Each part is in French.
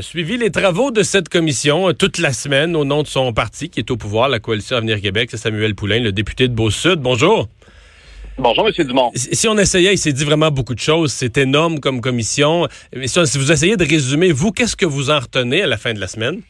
Suivi les travaux de cette commission euh, toute la semaine au nom de son parti qui est au pouvoir, la Coalition Avenir Québec. C'est Samuel Poulain, le député de Beau-Sud. Bonjour. Bonjour, M. Dumont. Si on essayait, il s'est dit vraiment beaucoup de choses. C'est énorme comme commission. Mais si vous essayez de résumer, vous, qu'est-ce que vous en retenez à la fin de la semaine?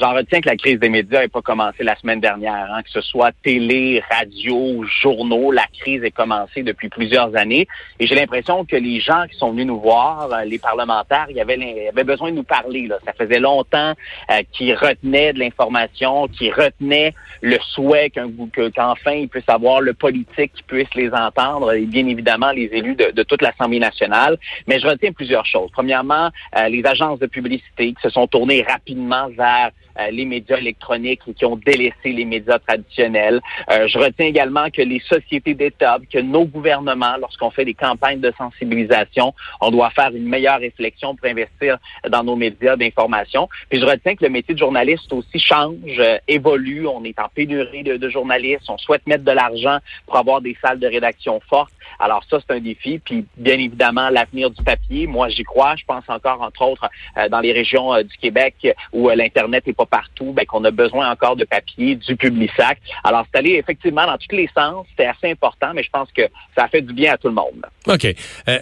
J'en retiens que la crise des médias n'est pas commencée la semaine dernière, hein, que ce soit télé, radio, journaux, la crise est commencée depuis plusieurs années. Et j'ai l'impression que les gens qui sont venus nous voir, euh, les parlementaires, ils avaient, avaient besoin de nous parler. Là. Ça faisait longtemps euh, qu'ils retenaient de l'information, qu'ils retenaient le souhait qu'enfin ils puissent avoir le politique qui puisse les entendre, et bien évidemment les élus de, toute l'Assemblée nationale. Mais je retiens plusieurs choses. Premièrement, euh, les agences de publicité qui se sont tournées rapidement vers les médias électroniques qui ont délaissé les médias traditionnels. Euh, je retiens également que les sociétés d'État, que nos gouvernements, lorsqu'on fait des campagnes de sensibilisation, on doit faire une meilleure réflexion pour investir dans nos médias d'information. Puis je retiens que le métier de journaliste aussi change, euh, évolue. On est en pénurie de, de journalistes. On souhaite mettre de l'argent pour avoir des salles de rédaction fortes. Alors ça, c'est un défi. Puis bien évidemment, l'avenir du papier, moi j'y crois. Je pense encore, entre autres, dans les régions du Québec où l'Internet n'est pas partout, ben, qu'on a besoin encore de papier, du sac. Alors, c'est allé effectivement dans tous les sens. C'était assez important, mais je pense que ça a fait du bien à tout le monde. OK. Euh,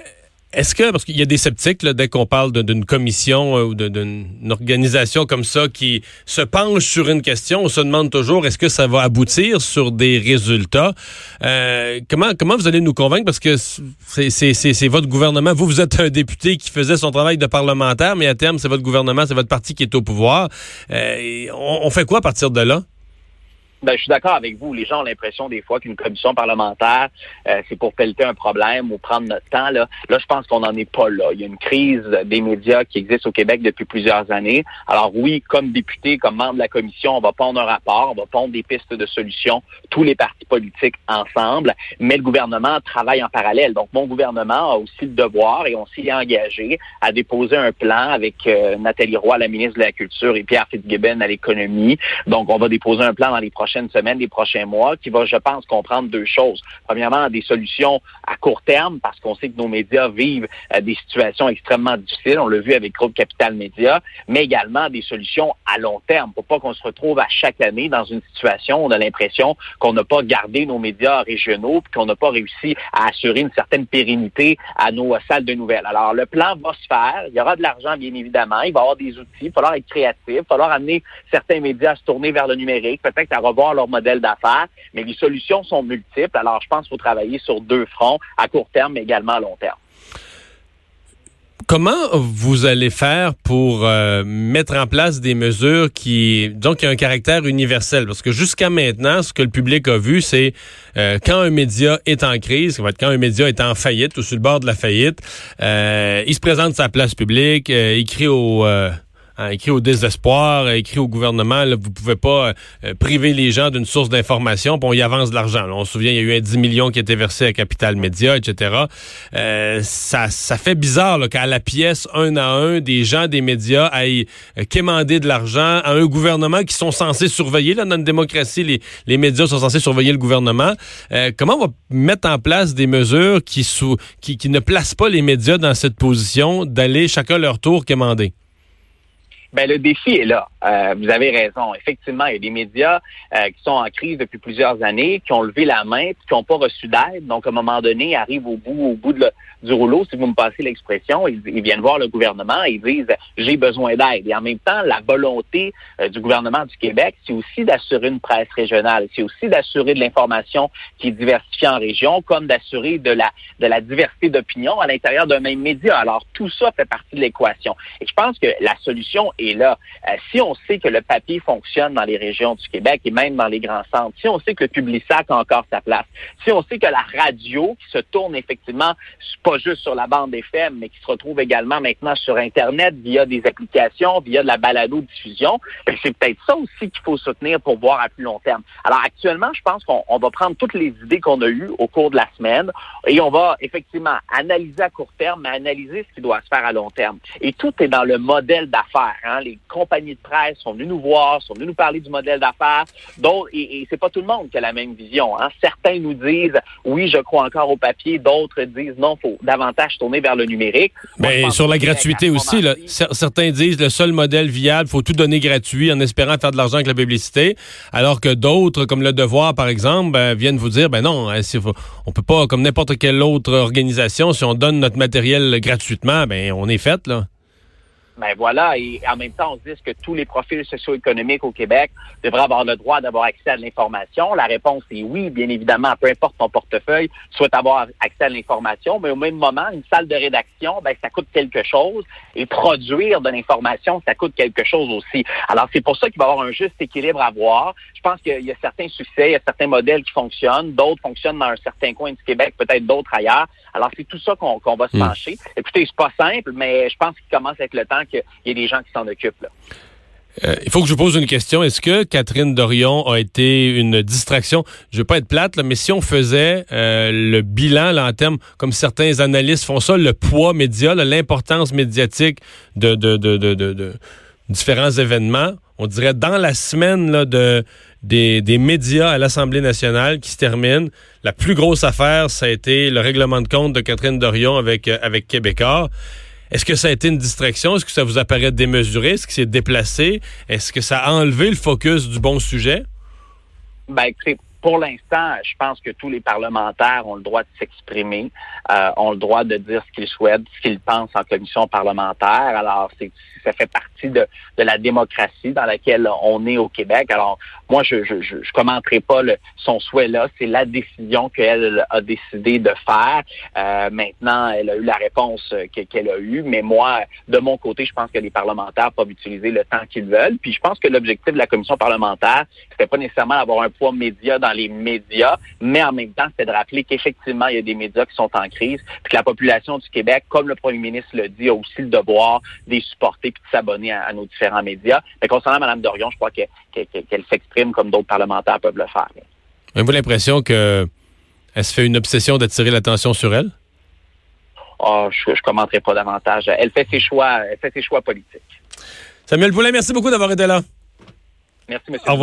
est-ce que, parce qu'il y a des sceptiques, dès qu'on parle d'une commission euh, ou d'une organisation comme ça qui se penche sur une question, on se demande toujours est-ce que ça va aboutir sur des résultats? Euh, comment, comment vous allez nous convaincre? Parce que c'est votre gouvernement. Vous, vous êtes un député qui faisait son travail de parlementaire, mais à terme, c'est votre gouvernement, c'est votre parti qui est au pouvoir. Euh, on fait quoi à partir de là? Ben, je suis d'accord avec vous. Les gens ont l'impression des fois qu'une commission parlementaire, euh, c'est pour pelleter un problème ou prendre notre temps. Là, là je pense qu'on n'en est pas là. Il y a une crise des médias qui existe au Québec depuis plusieurs années. Alors oui, comme député, comme membre de la commission, on va pondre un rapport, on va pondre des pistes de solutions, tous les partis politiques ensemble, mais le gouvernement travaille en parallèle. Donc mon gouvernement a aussi le devoir, et on s'y est engagé, à déposer un plan avec euh, Nathalie Roy, la ministre de la Culture, et Pierre Fitzgibbon à l'économie. Donc on va déposer un plan dans les prochaines semaines, les prochains mois, qui va, je pense, comprendre deux choses. Premièrement, des solutions à court terme, parce qu'on sait que nos médias vivent euh, des situations extrêmement difficiles. On l'a vu avec Groupe Capital Média, mais également des solutions à long terme, pour pas qu'on se retrouve à chaque année dans une situation où on a l'impression qu'on n'a pas gardé nos médias régionaux, puis qu'on n'a pas réussi à assurer une certaine pérennité à nos salles de nouvelles. Alors, le plan va se faire. Il y aura de l'argent, bien évidemment. Il va y avoir des outils. Il va falloir être créatif. Il va falloir amener certains médias à se tourner vers le numérique, peut-être à voir leur modèle d'affaires, mais les solutions sont multiples. Alors, je pense qu'il faut travailler sur deux fronts, à court terme, mais également à long terme. Comment vous allez faire pour euh, mettre en place des mesures qui, donc, ont un caractère universel? Parce que jusqu'à maintenant, ce que le public a vu, c'est euh, quand un média est en crise, quand un média est en faillite ou sur le bord de la faillite, euh, il se présente sa place publique, il crie au Hein, écrit au désespoir, écrit au gouvernement, là, vous pouvez pas euh, priver les gens d'une source d'information, puis on y avance de l'argent. On se souvient, il y a eu un 10 millions qui était versé à Capital Média, etc. Euh, ça, ça fait bizarre qu'à la pièce, un à un, des gens des médias aillent euh, quémander de l'argent à un gouvernement qui sont censés surveiller. Là, dans une démocratie, les, les médias sont censés surveiller le gouvernement. Euh, comment on va mettre en place des mesures qui, sous, qui, qui ne placent pas les médias dans cette position d'aller chacun leur tour quémander? Ben, le défi est là. Euh, vous avez raison. Effectivement, il y a des médias euh, qui sont en crise depuis plusieurs années, qui ont levé la main, qui n'ont pas reçu d'aide. Donc, à un moment donné, ils arrivent au bout, au bout du rouleau, si vous me passez l'expression. Ils, viennent voir le gouvernement et ils disent j'ai besoin d'aide. Et en même temps, la volonté euh, du gouvernement du Québec, c'est aussi d'assurer une presse régionale, c'est aussi d'assurer de l'information qui est diversifiée en région, comme d'assurer de la de la diversité d'opinion à l'intérieur d'un même média. Alors, tout ça fait partie de l'équation. Et je pense que la solution est là. si on sait que le papier fonctionne dans les régions du Québec et même dans les grands centres, si on sait que le Publisac a encore sa place, si on sait que la radio qui se tourne effectivement pas juste sur la bande FM, mais qui se retrouve également maintenant sur Internet via des applications, via de la balado-diffusion, ben, c'est peut-être ça aussi qu'il faut soutenir pour voir à plus long terme. Alors actuellement, je pense qu'on va prendre toutes les idées qu'on a eues au cours de la semaine et on va effectivement analyser à court terme, mais analyser ce qui doit se faire à long terme. Et tout est dans le modèle d'affaires. Hein. Les compagnies de presse sont venues nous voir, sont venues nous parler du modèle d'affaires. D'autres, et, et c'est pas tout le monde qui a la même vision. Hein. Certains nous disent oui, je crois encore au papier. D'autres disent non, faut davantage tourner vers le numérique. Mais sur la gratuité aussi, là, certains disent le seul modèle viable, faut tout donner gratuit en espérant faire de l'argent avec la publicité, alors que d'autres, comme le Devoir par exemple, ben, viennent vous dire ben non, hein, on peut pas, comme n'importe quelle autre organisation, si on donne notre matériel gratuitement, ben on est fait là. Ben voilà, et en même temps, on se dit que tous les profils socio-économiques au Québec devraient avoir le droit d'avoir accès à l'information? La réponse est oui, bien évidemment, peu importe ton portefeuille, tu souhaites avoir accès à l'information, mais au même moment, une salle de rédaction, ben ça coûte quelque chose, et produire de l'information, ça coûte quelque chose aussi. Alors c'est pour ça qu'il va y avoir un juste équilibre à voir. Je pense qu'il y a certains succès, il y a certains modèles qui fonctionnent, d'autres fonctionnent dans un certain coin du Québec, peut-être d'autres ailleurs. Alors c'est tout ça qu'on va se hmm. pencher. Écoutez, c'est pas simple, mais je pense qu'il commence avec le temps qu'il y des gens qui s'en occupent. Euh, il faut que je vous pose une question. Est-ce que Catherine Dorion a été une distraction? Je veux pas être plate, mais si on faisait euh, le bilan en termes, comme certains analystes font ça, le poids média, l'importance médiatique de, différents événements, on dirait dans la semaine de, des, des médias à l'Assemblée nationale qui se termine, la plus grosse affaire, ça a été le règlement de compte de Catherine Dorion avec, euh, avec Québécois. Est-ce que ça a été une distraction? Est-ce que ça vous apparaît démesuré? Est-ce que c'est déplacé? Est-ce que ça a enlevé le focus du bon sujet? Ben, pour l'instant, je pense que tous les parlementaires ont le droit de s'exprimer, euh, ont le droit de dire ce qu'ils souhaitent, ce qu'ils pensent en commission parlementaire. Alors, c'est ça fait partie de, de, la démocratie dans laquelle on est au Québec. Alors, moi, je je, je, je commenterai pas le, son souhait là. C'est la décision qu'elle a décidé de faire. Euh, maintenant, elle a eu la réponse qu'elle a eue. Mais moi, de mon côté, je pense que les parlementaires peuvent utiliser le temps qu'ils veulent. Puis je pense que l'objectif de la commission parlementaire, c'était pas nécessairement d'avoir un poids média dans les médias, mais en même temps, c'est de rappeler qu'effectivement, il y a des médias qui sont en crise, puis que la population du Québec, comme le premier ministre le dit, a aussi le devoir de supporter puis de s'abonner à, nos différents médias. Mais concernant Mme Dorion, je crois qu'elle s'exprime comme d'autres parlementaires peuvent le faire. Avez-vous l'impression qu'elle se fait une obsession d'attirer l'attention sur elle? Oh, je ne commenterai pas davantage. Elle fait ses choix, elle fait ses choix politiques. Samuel Poulin, merci beaucoup d'avoir été là. Merci, monsieur.